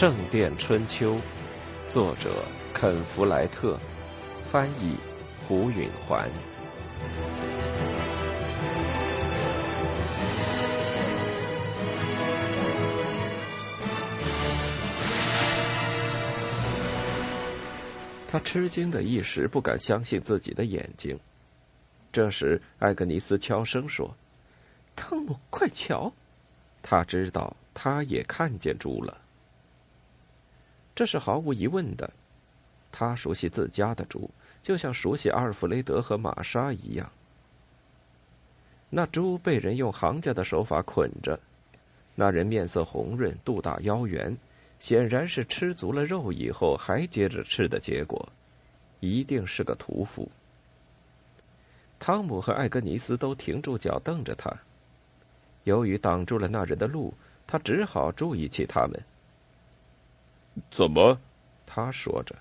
圣殿春秋》，作者肯·弗莱特，翻译胡允环。他吃惊的一时不敢相信自己的眼睛。这时，艾格尼斯悄声说：“汤姆，快瞧！”他知道，他也看见猪了。这是毫无疑问的。他熟悉自家的猪，就像熟悉阿尔弗雷德和玛莎一样。那猪被人用行家的手法捆着，那人面色红润，肚大腰圆。显然是吃足了肉以后还接着吃的结果，一定是个屠夫。汤姆和艾格尼斯都停住脚瞪着他，由于挡住了那人的路，他只好注意起他们。怎么？他说着，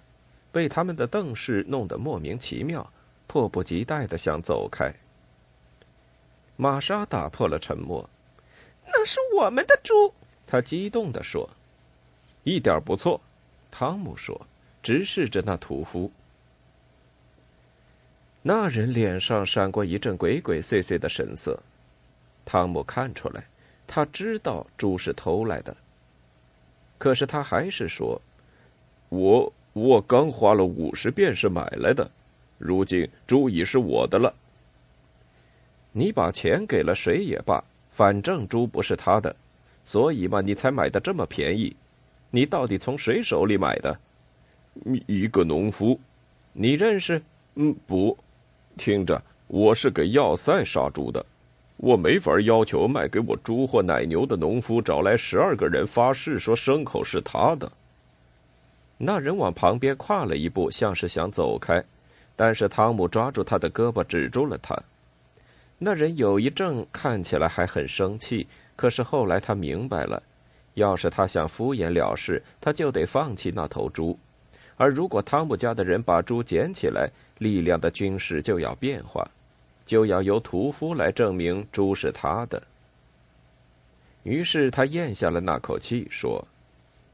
被他们的瞪视弄得莫名其妙，迫不及待的想走开。玛莎打破了沉默：“那是我们的猪！”他激动的说。一点不错，汤姆说，直视着那屠夫。那人脸上闪过一阵鬼鬼祟祟的神色。汤姆看出来，他知道猪是偷来的。可是他还是说：“我我刚花了五十便士买来的，如今猪已是我的了。你把钱给了谁也罢，反正猪不是他的，所以嘛，你才买的这么便宜。”你到底从谁手里买的？一个农夫，你认识？嗯，不，听着，我是给要塞杀猪的，我没法要求卖给我猪或奶牛的农夫找来十二个人发誓说牲口是他的。那人往旁边跨了一步，像是想走开，但是汤姆抓住他的胳膊，止住了他。那人有一阵看起来还很生气，可是后来他明白了。要是他想敷衍了事，他就得放弃那头猪；而如果汤姆家的人把猪捡起来，力量的军事就要变化，就要由屠夫来证明猪是他的。于是他咽下了那口气，说：“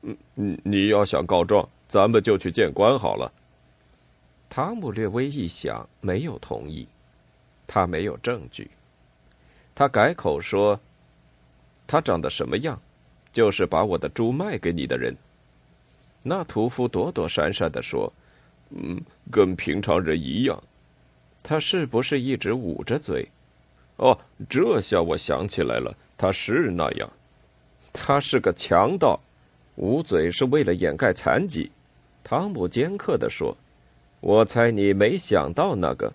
嗯嗯，你要想告状，咱们就去见官好了。”汤姆略微一想，没有同意。他没有证据。他改口说：“他长得什么样？”就是把我的猪卖给你的人。那屠夫躲躲闪闪的说：“嗯，跟平常人一样。”他是不是一直捂着嘴？哦，这下我想起来了，他是那样。他是个强盗，捂嘴是为了掩盖残疾。汤姆尖刻的说：“我猜你没想到那个。”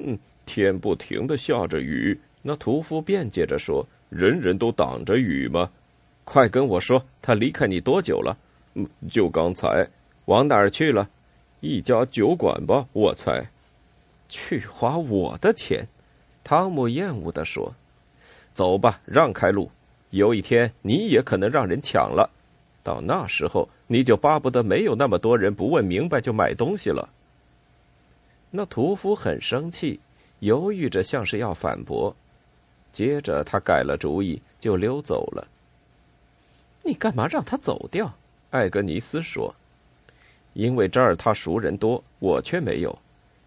嗯，天不停的下着雨。那屠夫辩解着说：“人人都挡着雨吗？”快跟我说，他离开你多久了？嗯，就刚才。往哪儿去了？一家酒馆吧，我猜。去花我的钱？汤姆厌恶的说：“走吧，让开路。有一天你也可能让人抢了，到那时候你就巴不得没有那么多人不问明白就买东西了。”那屠夫很生气，犹豫着，像是要反驳。接着他改了主意，就溜走了。你干嘛让他走掉？艾格尼斯说：“因为这儿他熟人多，我却没有。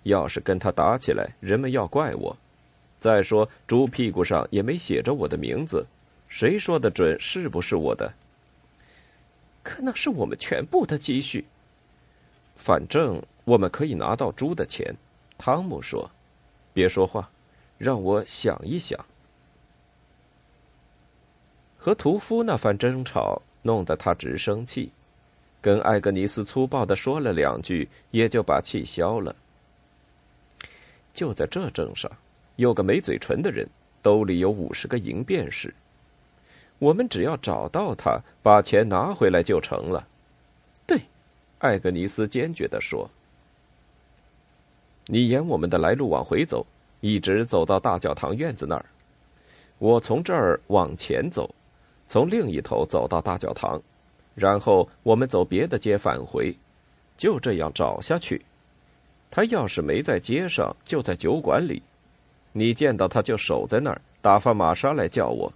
要是跟他打起来，人们要怪我。再说，猪屁股上也没写着我的名字，谁说的准是不是我的？可那是我们全部的积蓄。反正我们可以拿到猪的钱。”汤姆说：“别说话，让我想一想。”和屠夫那番争吵弄得他直生气，跟艾格尼斯粗暴的说了两句，也就把气消了。就在这镇上，有个没嘴唇的人，兜里有五十个银便士。我们只要找到他，把钱拿回来就成了。对，艾格尼斯坚决的说：“你沿我们的来路往回走，一直走到大教堂院子那儿。我从这儿往前走。”从另一头走到大教堂，然后我们走别的街返回，就这样找下去。他要是没在街上，就在酒馆里。你见到他就守在那儿，打发玛莎来叫我。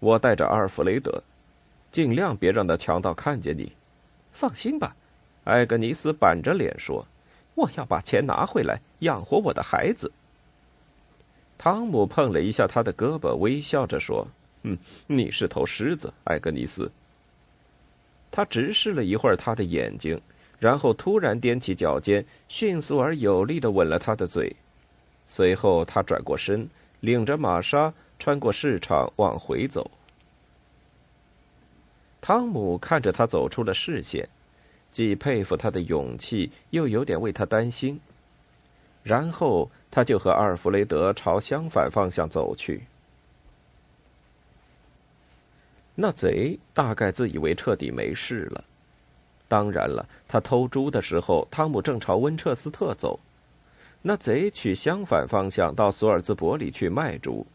我带着阿尔弗雷德，尽量别让那强盗看见你。放心吧，艾格尼斯板着脸说：“我要把钱拿回来，养活我的孩子。”汤姆碰了一下他的胳膊，微笑着说：“嗯，你是头狮子，艾格尼斯。”他直视了一会儿他的眼睛，然后突然踮起脚尖，迅速而有力的吻了他的嘴。随后，他转过身，领着玛莎穿过市场往回走。汤姆看着他走出了视线，既佩服他的勇气，又有点为他担心。然后他就和阿尔弗雷德朝相反方向走去。那贼大概自以为彻底没事了。当然了，他偷猪的时候，汤姆正朝温彻斯特走。那贼取相反方向到索尔兹伯里去卖猪。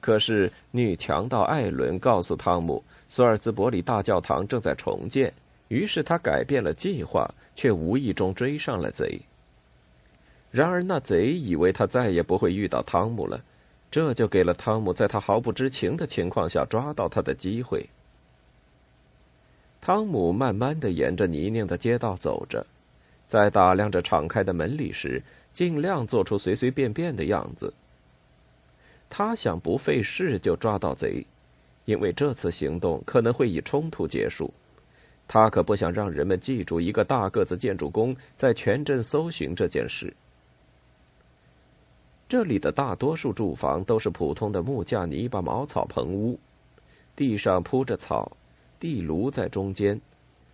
可是女强盗艾伦告诉汤姆。索尔兹伯里大教堂正在重建，于是他改变了计划，却无意中追上了贼。然而那贼以为他再也不会遇到汤姆了，这就给了汤姆在他毫不知情的情况下抓到他的机会。汤姆慢慢的沿着泥泞的街道走着，在打量着敞开的门里时，尽量做出随随便便的样子。他想不费事就抓到贼。因为这次行动可能会以冲突结束，他可不想让人们记住一个大个子建筑工在全镇搜寻这件事。这里的大多数住房都是普通的木架泥巴茅草棚屋，地上铺着草，地炉在中间，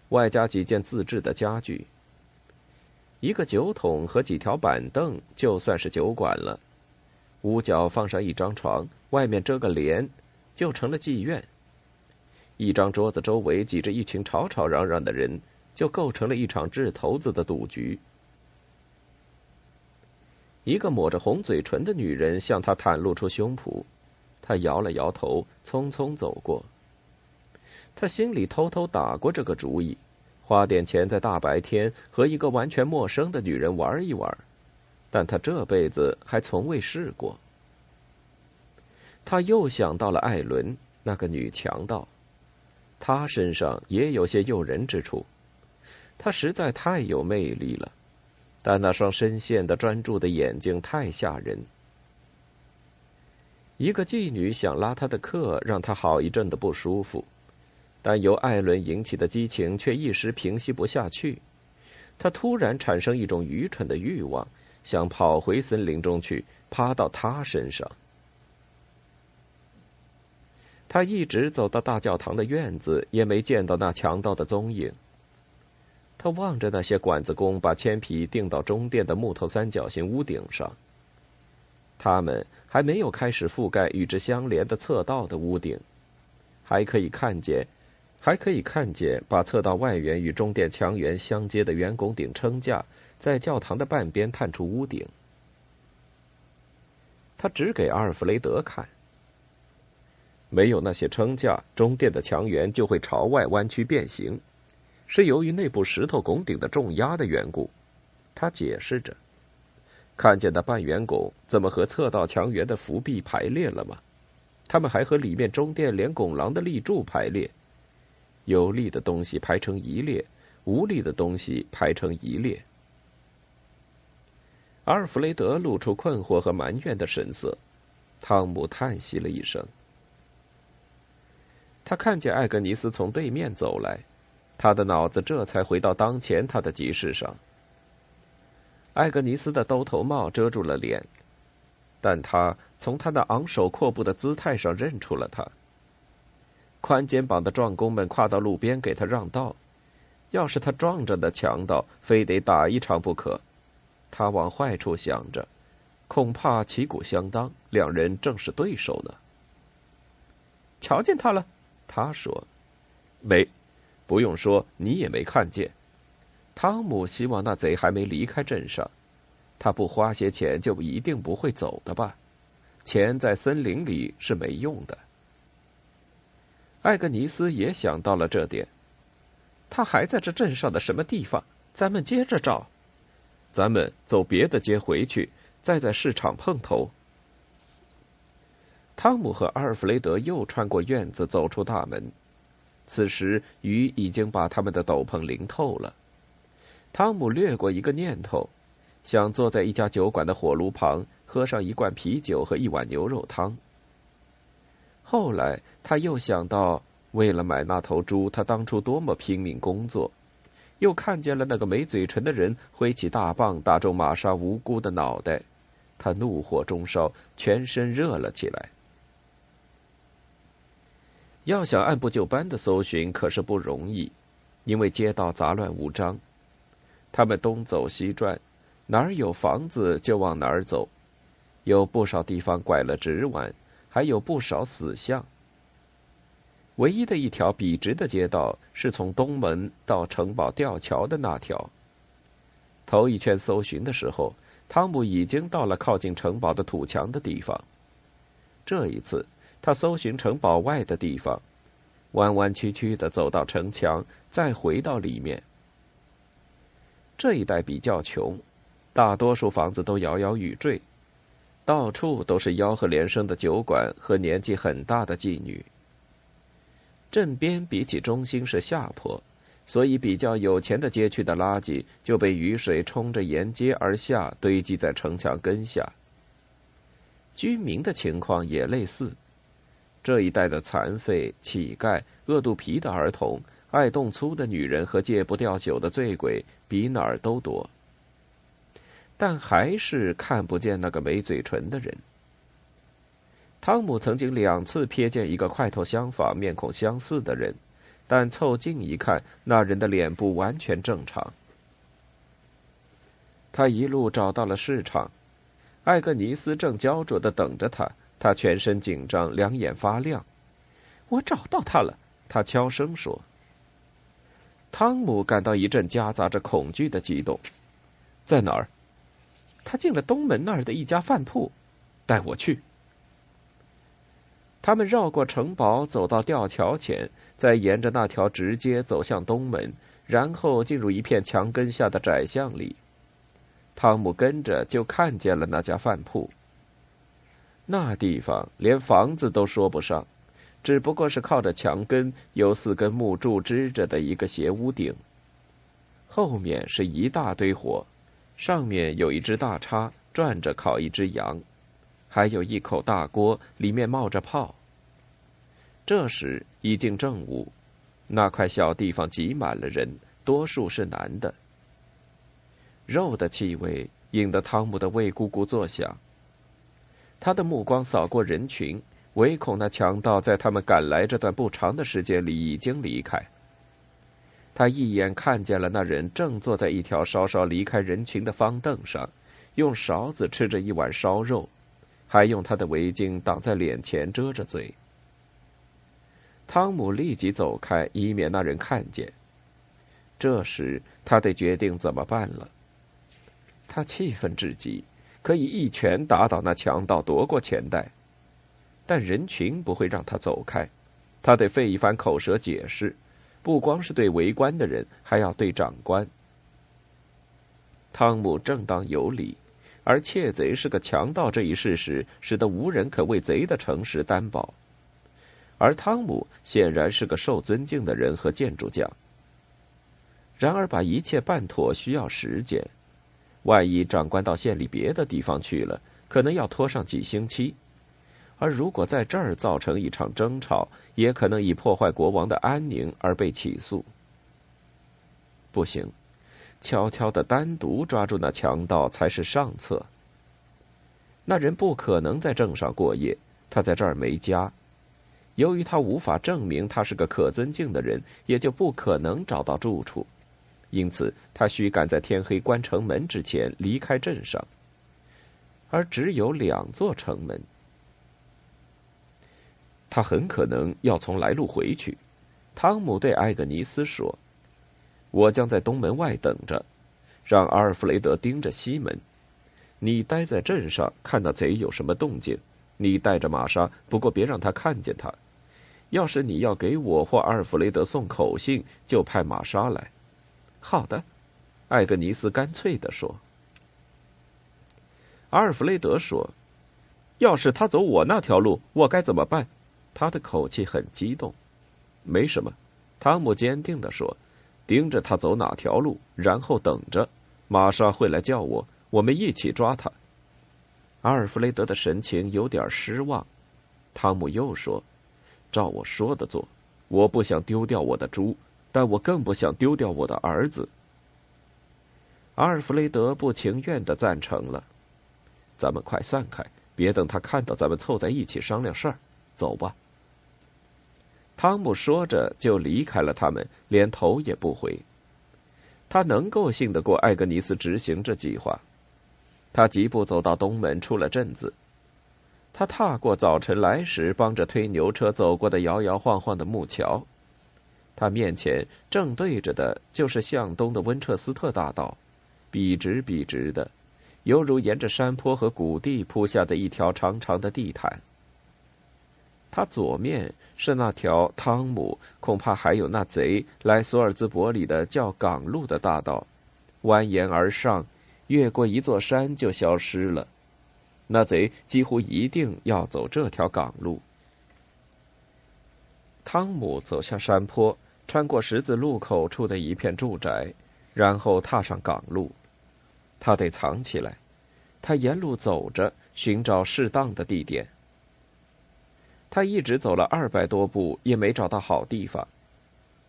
外加几件自制的家具。一个酒桶和几条板凳就算是酒馆了，屋角放上一张床，外面遮个帘。就成了妓院。一张桌子周围挤着一群吵吵嚷嚷的人，就构成了一场掷骰子的赌局。一个抹着红嘴唇的女人向他袒露出胸脯，他摇了摇头，匆匆走过。他心里偷偷打过这个主意，花点钱在大白天和一个完全陌生的女人玩一玩，但他这辈子还从未试过。他又想到了艾伦那个女强盗，她身上也有些诱人之处，她实在太有魅力了，但那双深陷的专注的眼睛太吓人。一个妓女想拉他的客，让他好一阵的不舒服，但由艾伦引起的激情却一时平息不下去，他突然产生一种愚蠢的欲望，想跑回森林中去，趴到他身上。他一直走到大教堂的院子，也没见到那强盗的踪影。他望着那些管子工把铅皮钉到中殿的木头三角形屋顶上。他们还没有开始覆盖与之相连的侧道的屋顶，还可以看见，还可以看见把侧道外缘与中殿墙垣相接的圆拱顶撑架在教堂的半边探出屋顶。他指给阿尔弗雷德看。没有那些撑架，中殿的墙垣就会朝外弯曲变形，是由于内部石头拱顶的重压的缘故。他解释着：“看见那半圆拱怎么和侧道墙垣的伏壁排列了吗？他们还和里面中殿连拱廊的立柱排列，有力的东西排成一列，无力的东西排成一列。”阿尔弗雷德露出困惑和埋怨的神色，汤姆叹息了一声。他看见艾格尼斯从对面走来，他的脑子这才回到当前他的集市上。艾格尼斯的兜头帽遮住了脸，但他从他那昂首阔步的姿态上认出了他。宽肩膀的壮工们跨到路边给他让道，要是他撞着那强盗，非得打一场不可。他往坏处想着，恐怕旗鼓相当，两人正是对手呢。瞧见他了。他说：“没，不用说，你也没看见。”汤姆希望那贼还没离开镇上，他不花些钱就一定不会走的吧？钱在森林里是没用的。艾格尼斯也想到了这点，他还在这镇上的什么地方？咱们接着找，咱们走别的街回去，再在市场碰头。汤姆和阿尔弗雷德又穿过院子，走出大门。此时雨已经把他们的斗篷淋透了。汤姆掠过一个念头，想坐在一家酒馆的火炉旁，喝上一罐啤酒和一碗牛肉汤。后来他又想到，为了买那头猪，他当初多么拼命工作。又看见了那个没嘴唇的人挥起大棒打中玛莎无辜的脑袋，他怒火中烧，全身热了起来。要想按部就班的搜寻可是不容易，因为街道杂乱无章，他们东走西转，哪儿有房子就往哪儿走，有不少地方拐了直弯，还有不少死巷。唯一的一条笔直的街道是从东门到城堡吊桥的那条。头一圈搜寻的时候，汤姆已经到了靠近城堡的土墙的地方。这一次，他搜寻城堡外的地方，弯弯曲曲的走到城墙，再回到里面。这一带比较穷，大多数房子都摇摇欲坠，到处都是吆喝连声的酒馆和年纪很大的妓女。镇边比起中心是下坡，所以比较有钱的街区的垃圾就被雨水冲着沿街而下，堆积在城墙根下。居民的情况也类似，这一带的残废、乞丐、饿肚皮的儿童、爱动粗的女人和戒不掉酒的醉鬼比哪儿都多，但还是看不见那个没嘴唇的人。汤姆曾经两次瞥见一个块头相仿、面孔相似的人，但凑近一看，那人的脸部完全正常。他一路找到了市场，艾格尼斯正焦灼的等着他，他全身紧张，两眼发亮。我找到他了，他悄声说。汤姆感到一阵夹杂着恐惧的激动，在哪儿？他进了东门那儿的一家饭铺，带我去。他们绕过城堡，走到吊桥前，再沿着那条直街走向东门，然后进入一片墙根下的窄巷里。汤姆跟着就看见了那家饭铺。那地方连房子都说不上，只不过是靠着墙根，有四根木柱支着的一个斜屋顶。后面是一大堆火，上面有一只大叉，转着烤一只羊。还有一口大锅，里面冒着泡。这时已经正午，那块小地方挤满了人，多数是男的。肉的气味引得汤姆的胃咕咕作响。他的目光扫过人群，唯恐那强盗在他们赶来这段不长的时间里已经离开。他一眼看见了那人正坐在一条稍稍离开人群的方凳上，用勺子吃着一碗烧肉。还用他的围巾挡在脸前遮着嘴。汤姆立即走开，以免那人看见。这时他得决定怎么办了。他气愤至极，可以一拳打倒那强盗，夺过钱袋。但人群不会让他走开，他得费一番口舌解释，不光是对围观的人，还要对长官。汤姆正当有理。而窃贼是个强盗这一事实，使得无人可为贼的诚实担保。而汤姆显然是个受尊敬的人和建筑匠。然而，把一切办妥需要时间，万一长官到县里别的地方去了，可能要拖上几星期；而如果在这儿造成一场争吵，也可能以破坏国王的安宁而被起诉。不行。悄悄的单独抓住那强盗才是上策。那人不可能在镇上过夜，他在这儿没家。由于他无法证明他是个可尊敬的人，也就不可能找到住处。因此，他需赶在天黑关城门之前离开镇上。而只有两座城门，他很可能要从来路回去。汤姆对艾格尼斯说。我将在东门外等着，让阿尔弗雷德盯着西门。你待在镇上，看那贼有什么动静。你带着玛莎，不过别让他看见他。要是你要给我或阿尔弗雷德送口信，就派玛莎来。好的，艾格尼斯干脆地说。阿尔弗雷德说：“要是他走我那条路，我该怎么办？”他的口气很激动。没什么，汤姆坚定地说：“盯着他走哪条路，然后等着，玛莎会来叫我，我们一起抓他。”阿尔弗雷德的神情有点失望。汤姆又说：“照我说的做，我不想丢掉我的猪，但我更不想丢掉我的儿子。”阿尔弗雷德不情愿的赞成了。咱们快散开，别等他看到咱们凑在一起商量事儿。走吧。汤姆说着就离开了他们，连头也不回。他能够信得过艾格尼斯执行这计划。他疾步走到东门，出了镇子。他踏过早晨来时帮着推牛车走过的摇摇晃晃的木桥，他面前正对着的就是向东的温彻斯特大道，笔直笔直的，犹如沿着山坡和谷地铺下的一条长长的地毯。他左面是那条汤姆恐怕还有那贼来索尔兹伯里的叫港路的大道，蜿蜒而上。越过一座山就消失了，那贼几乎一定要走这条港路。汤姆走下山坡，穿过十字路口处的一片住宅，然后踏上港路。他得藏起来。他沿路走着，寻找适当的地点。他一直走了二百多步，也没找到好地方。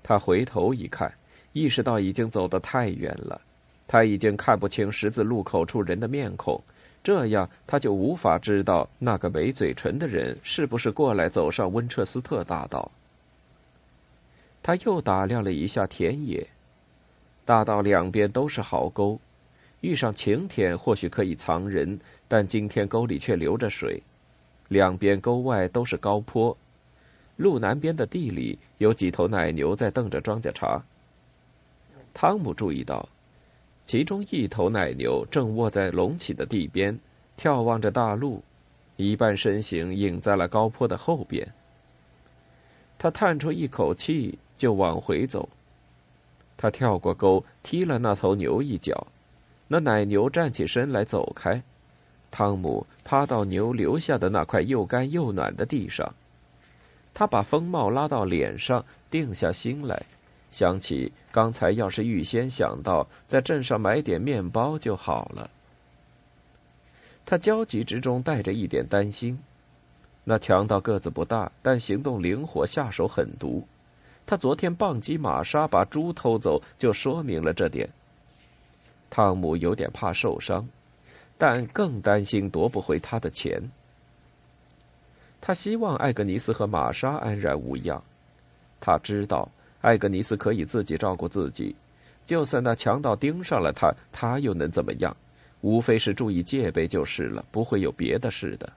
他回头一看，意识到已经走得太远了。他已经看不清十字路口处人的面孔，这样他就无法知道那个没嘴唇的人是不是过来走上温彻斯特大道。他又打量了一下田野，大道两边都是壕沟，遇上晴天或许可以藏人，但今天沟里却流着水，两边沟外都是高坡，路南边的地里有几头奶牛在瞪着庄稼茬。汤姆注意到。其中一头奶牛正卧在隆起的地边，眺望着大路，一半身形隐在了高坡的后边。他叹出一口气，就往回走。他跳过沟，踢了那头牛一脚，那奶牛站起身来走开。汤姆趴到牛留下的那块又干又暖的地上，他把风帽拉到脸上，定下心来。想起刚才要是预先想到在镇上买点面包就好了。他焦急之中带着一点担心。那强盗个子不大，但行动灵活，下手狠毒。他昨天棒击玛莎，把猪偷走，就说明了这点。汤姆有点怕受伤，但更担心夺不回他的钱。他希望艾格尼斯和玛莎安然无恙。他知道。艾格尼斯可以自己照顾自己，就算那强盗盯上了他，他又能怎么样？无非是注意戒备就是了，不会有别的事的。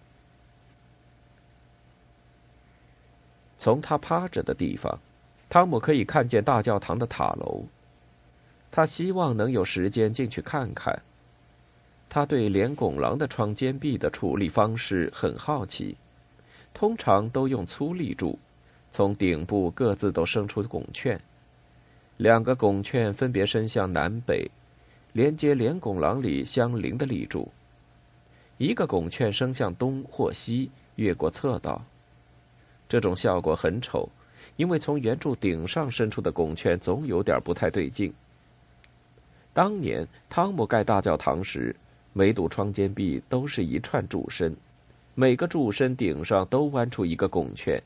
从他趴着的地方，汤姆可以看见大教堂的塔楼。他希望能有时间进去看看。他对连拱廊的窗间壁的处理方式很好奇，通常都用粗立柱。从顶部各自都伸出拱券，两个拱券分别伸向南北，连接连拱廊里相邻的立柱；一个拱券伸向东或西，越过侧道。这种效果很丑，因为从圆柱顶上伸出的拱券总有点不太对劲。当年汤姆盖大教堂时，每堵窗间壁都是一串柱身，每个柱身顶上都弯出一个拱券。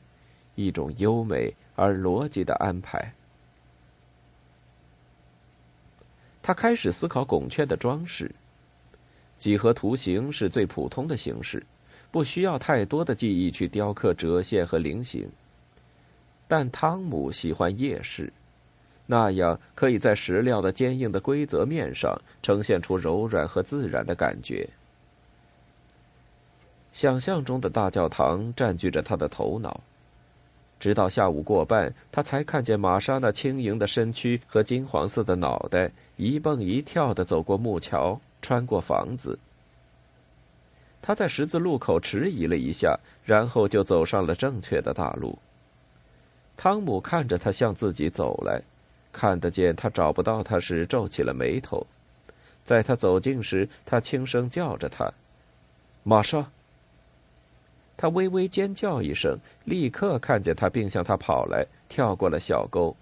一种优美而逻辑的安排。他开始思考拱券的装饰。几何图形是最普通的形式，不需要太多的技艺去雕刻折线和菱形。但汤姆喜欢叶式，那样可以在石料的坚硬的规则面上呈现出柔软和自然的感觉。想象中的大教堂占据着他的头脑。直到下午过半，他才看见玛莎那轻盈的身躯和金黄色的脑袋一蹦一跳的走过木桥，穿过房子。他在十字路口迟疑了一下，然后就走上了正确的大路。汤姆看着他向自己走来，看得见他找不到他时皱起了眉头。在他走近时，他轻声叫着他：“玛莎。”他微微尖叫一声，立刻看见他，并向他跑来，跳过了小沟。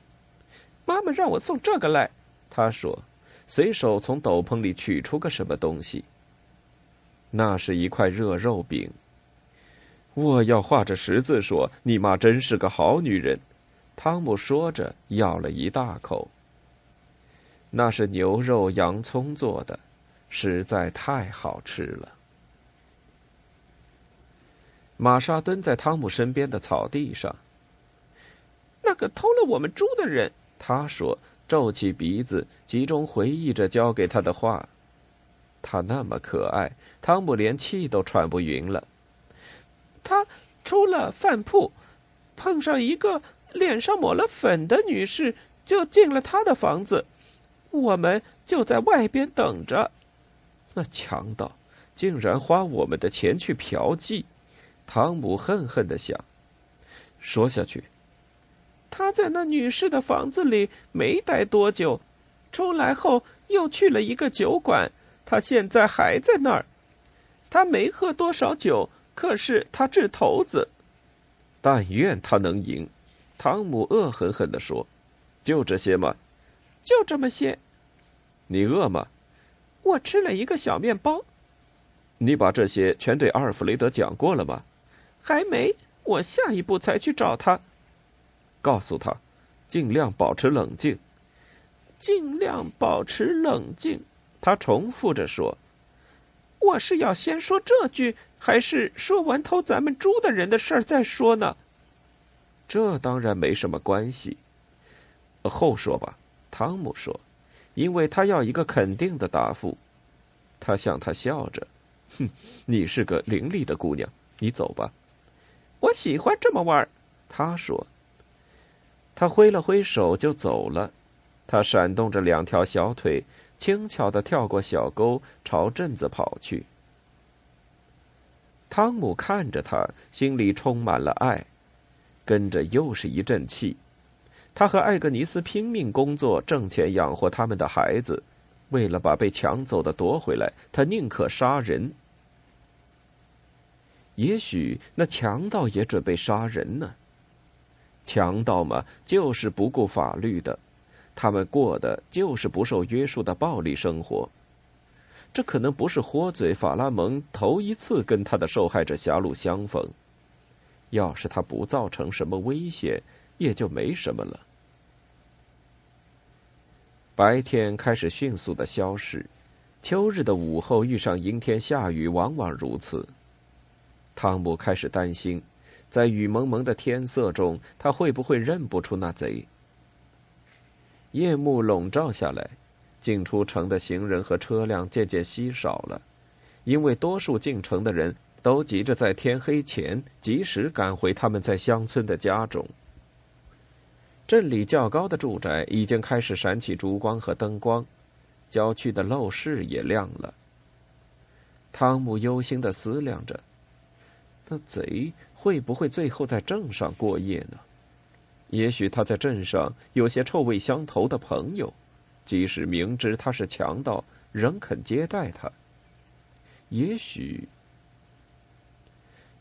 妈妈让我送这个来。”他说，随手从斗篷里取出个什么东西。那是一块热肉饼。我要画着十字说：“你妈真是个好女人。”汤姆说着，咬了一大口。那是牛肉洋葱做的，实在太好吃了。玛莎蹲在汤姆身边的草地上。那个偷了我们猪的人，他说，皱起鼻子，集中回忆着教给他的话。他那么可爱，汤姆连气都喘不匀了。他出了饭铺，碰上一个脸上抹了粉的女士，就进了他的房子。我们就在外边等着。那强盗竟然花我们的钱去嫖妓！汤姆恨恨的想。说下去，他在那女士的房子里没待多久，出来后又去了一个酒馆。他现在还在那儿。他没喝多少酒。可是他掷骰子，但愿他能赢。汤姆恶狠狠地说：“就这些吗？就这么些。你饿吗？我吃了一个小面包。你把这些全对阿尔弗雷德讲过了吗？还没。我下一步才去找他。告诉他，尽量保持冷静。尽量保持冷静。”他重复着说。我是要先说这句，还是说完偷咱们猪的人的事儿再说呢？这当然没什么关系，后说吧。汤姆说，因为他要一个肯定的答复。他向他笑着，哼，你是个伶俐的姑娘，你走吧。我喜欢这么玩儿。他说。他挥了挥手就走了。他闪动着两条小腿。轻巧的跳过小沟，朝镇子跑去。汤姆看着他，心里充满了爱，跟着又是一阵气。他和艾格尼斯拼命工作，挣钱养活他们的孩子。为了把被抢走的夺回来，他宁可杀人。也许那强盗也准备杀人呢。强盗嘛，就是不顾法律的。他们过的就是不受约束的暴力生活。这可能不是豁嘴法拉蒙头一次跟他的受害者狭路相逢。要是他不造成什么危险，也就没什么了。白天开始迅速的消逝，秋日的午后遇上阴天下雨，往往如此。汤姆开始担心，在雨蒙蒙的天色中，他会不会认不出那贼？夜幕笼罩下来，进出城的行人和车辆渐渐稀少了，因为多数进城的人都急着在天黑前及时赶回他们在乡村的家中。镇里较高的住宅已经开始闪起烛光和灯光，郊区的陋室也亮了。汤姆忧心的思量着：那贼会不会最后在镇上过夜呢？也许他在镇上有些臭味相投的朋友，即使明知他是强盗，仍肯接待他。也许，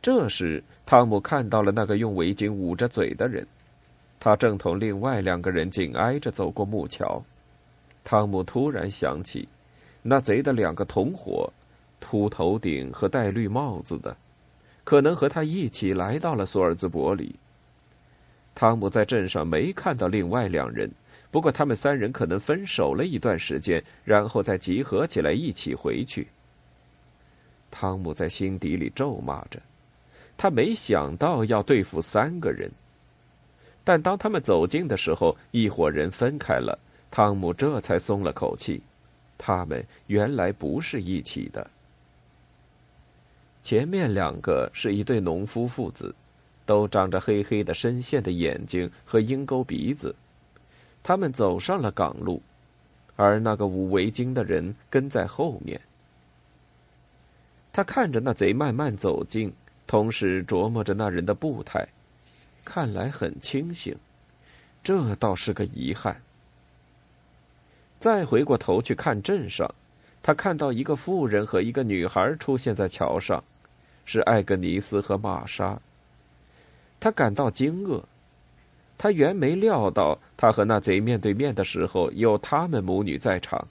这时汤姆看到了那个用围巾捂着嘴的人，他正同另外两个人紧挨着走过木桥。汤姆突然想起，那贼的两个同伙，秃头顶和戴绿帽子的，可能和他一起来到了索尔兹伯里。汤姆在镇上没看到另外两人，不过他们三人可能分手了一段时间，然后再集合起来一起回去。汤姆在心底里咒骂着，他没想到要对付三个人。但当他们走近的时候，一伙人分开了，汤姆这才松了口气，他们原来不是一起的。前面两个是一对农夫父子。都长着黑黑的深陷的眼睛和鹰钩鼻子，他们走上了港路，而那个捂围巾的人跟在后面。他看着那贼慢慢走近，同时琢磨着那人的步态，看来很清醒，这倒是个遗憾。再回过头去看镇上，他看到一个妇人和一个女孩出现在桥上，是艾格尼斯和玛莎。他感到惊愕，他原没料到，他和那贼面对面的时候有他们母女在场。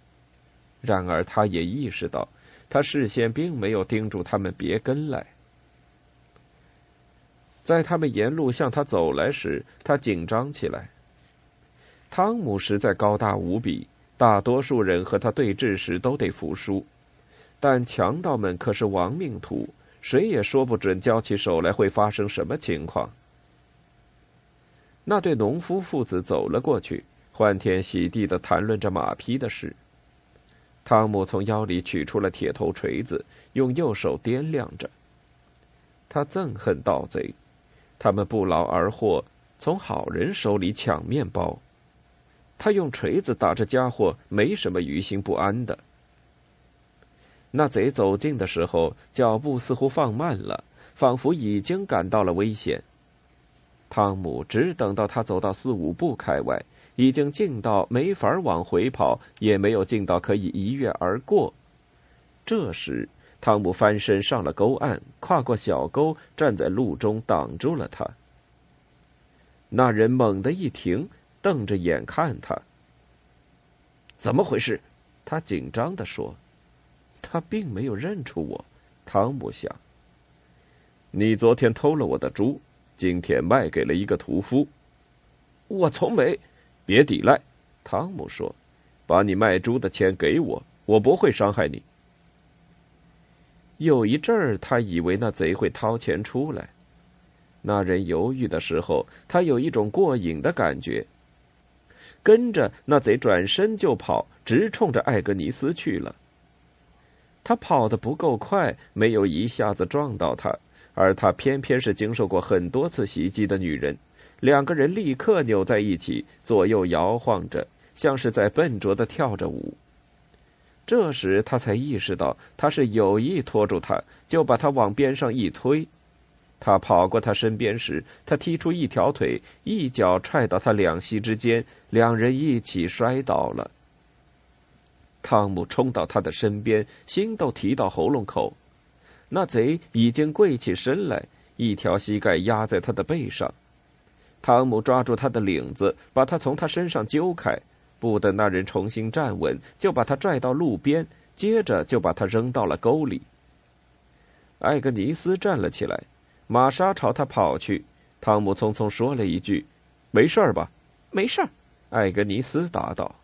然而，他也意识到，他事先并没有叮嘱他们别跟来。在他们沿路向他走来时，他紧张起来。汤姆实在高大无比，大多数人和他对峙时都得服输，但强盗们可是亡命徒，谁也说不准交起手来会发生什么情况。那对农夫父子走了过去，欢天喜地的谈论着马匹的事。汤姆从腰里取出了铁头锤子，用右手掂量着。他憎恨盗贼。他们不劳而获，从好人手里抢面包。他用锤子打这家伙，没什么于心不安的。那贼走近的时候，脚步似乎放慢了，仿佛已经感到了危险。汤姆只等到他走到四五步开外，已经近到没法往回跑，也没有近到可以一跃而过。这时。汤姆翻身上了沟岸，跨过小沟，站在路中挡住了他。那人猛地一停，瞪着眼看他。怎么回事？他紧张地说：“他并没有认出我。”汤姆想：“你昨天偷了我的猪，今天卖给了一个屠夫。”我从没。别抵赖，汤姆说：“把你卖猪的钱给我，我不会伤害你。”有一阵儿，他以为那贼会掏钱出来。那人犹豫的时候，他有一种过瘾的感觉。跟着那贼转身就跑，直冲着艾格尼斯去了。他跑得不够快，没有一下子撞到他，而他偏偏是经受过很多次袭击的女人。两个人立刻扭在一起，左右摇晃着，像是在笨拙的跳着舞。这时他才意识到，他是有意拖住他，就把他往边上一推。他跑过他身边时，他踢出一条腿，一脚踹到他两膝之间，两人一起摔倒了。汤姆冲到他的身边，心都提到喉咙口。那贼已经跪起身来，一条膝盖压在他的背上。汤姆抓住他的领子，把他从他身上揪开。不等那人重新站稳，就把他拽到路边，接着就把他扔到了沟里。艾格尼斯站了起来，玛莎朝他跑去。汤姆匆匆说了一句：“没事吧？”“没事。”艾格尼斯答道。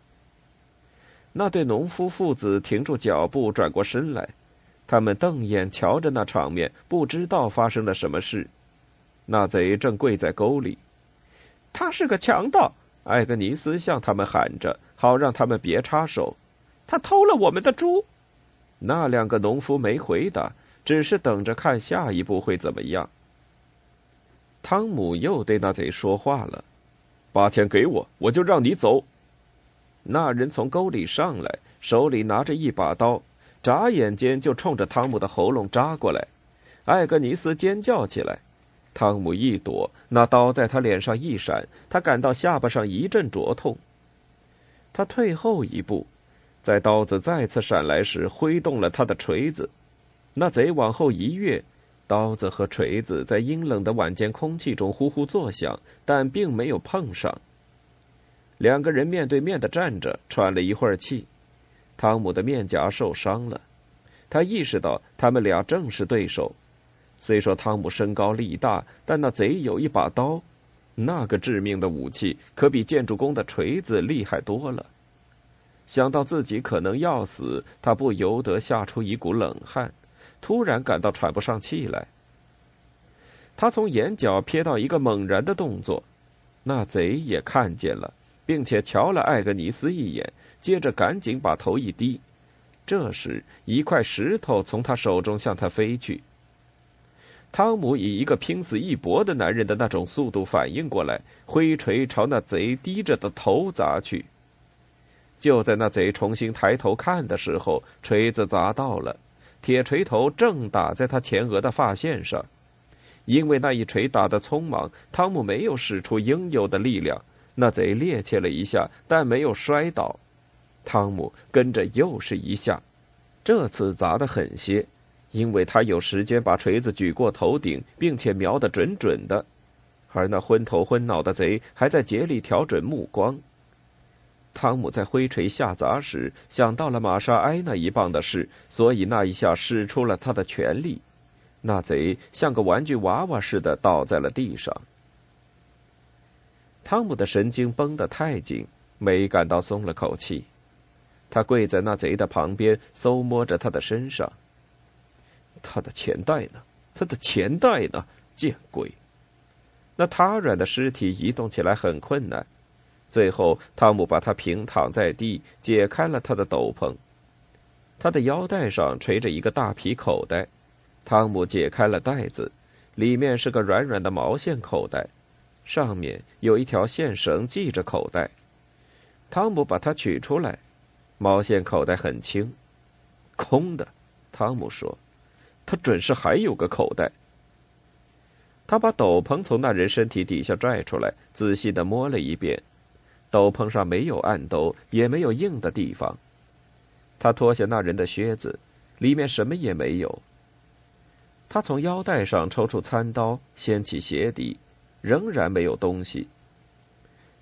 那对农夫父子停住脚步，转过身来，他们瞪眼瞧着那场面，不知道发生了什么事。那贼正跪在沟里，他是个强盗。艾格尼斯向他们喊着，好让他们别插手。他偷了我们的猪。那两个农夫没回答，只是等着看下一步会怎么样。汤姆又对那贼说话了：“把钱给我，我就让你走。”那人从沟里上来，手里拿着一把刀，眨眼间就冲着汤姆的喉咙扎过来。艾格尼斯尖叫起来。汤姆一躲，那刀在他脸上一闪，他感到下巴上一阵灼痛。他退后一步，在刀子再次闪来时，挥动了他的锤子。那贼往后一跃，刀子和锤子在阴冷的晚间空气中呼呼作响，但并没有碰上。两个人面对面的站着，喘了一会儿气。汤姆的面颊受伤了，他意识到他们俩正是对手。虽说汤姆身高力大，但那贼有一把刀，那个致命的武器可比建筑工的锤子厉害多了。想到自己可能要死，他不由得吓出一股冷汗，突然感到喘不上气来。他从眼角瞥到一个猛然的动作，那贼也看见了，并且瞧了艾格尼斯一眼，接着赶紧把头一低。这时，一块石头从他手中向他飞去。汤姆以一个拼死一搏的男人的那种速度反应过来，挥锤朝那贼低着的头砸去。就在那贼重新抬头看的时候，锤子砸到了，铁锤头正打在他前额的发线上。因为那一锤打得匆忙，汤姆没有使出应有的力量，那贼趔趄了一下，但没有摔倒。汤姆跟着又是一下，这次砸得狠些。因为他有时间把锤子举过头顶，并且瞄得准准的，而那昏头昏脑的贼还在竭力调准目光。汤姆在挥锤下砸时想到了玛莎埃那一棒的事，所以那一下使出了他的全力。那贼像个玩具娃娃似的倒在了地上。汤姆的神经绷得太紧，没感到松了口气。他跪在那贼的旁边，搜摸着他的身上。他的钱袋呢？他的钱袋呢？见鬼！那瘫软的尸体移动起来很困难。最后，汤姆把他平躺在地，解开了他的斗篷。他的腰带上垂着一个大皮口袋，汤姆解开了袋子，里面是个软软的毛线口袋，上面有一条线绳系着口袋。汤姆把它取出来，毛线口袋很轻，空的。汤姆说：“他准是还有个口袋。”他把斗篷从那人身体底下拽出来，仔细的摸了一遍。斗篷上没有暗兜，也没有硬的地方。他脱下那人的靴子，里面什么也没有。他从腰带上抽出餐刀，掀起鞋底，仍然没有东西。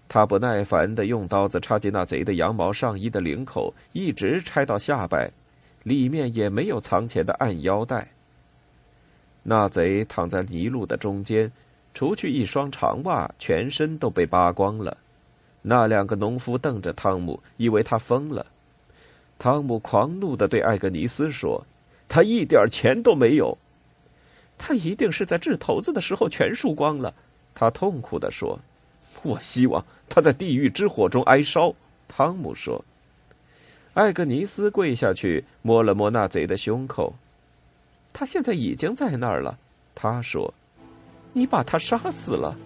他不耐烦的用刀子插进那贼的羊毛上衣的领口，一直拆到下摆，里面也没有藏钱的暗腰带。那贼躺在泥路的中间，除去一双长袜，全身都被扒光了。那两个农夫瞪着汤姆，以为他疯了。汤姆狂怒的对艾格尼斯说：“他一点钱都没有，他一定是在掷骰子的时候全输光了。”他痛苦的说：“我希望他在地狱之火中哀烧。”汤姆说。艾格尼斯跪下去摸了摸那贼的胸口，他现在已经在那儿了。他说：“你把他杀死了。”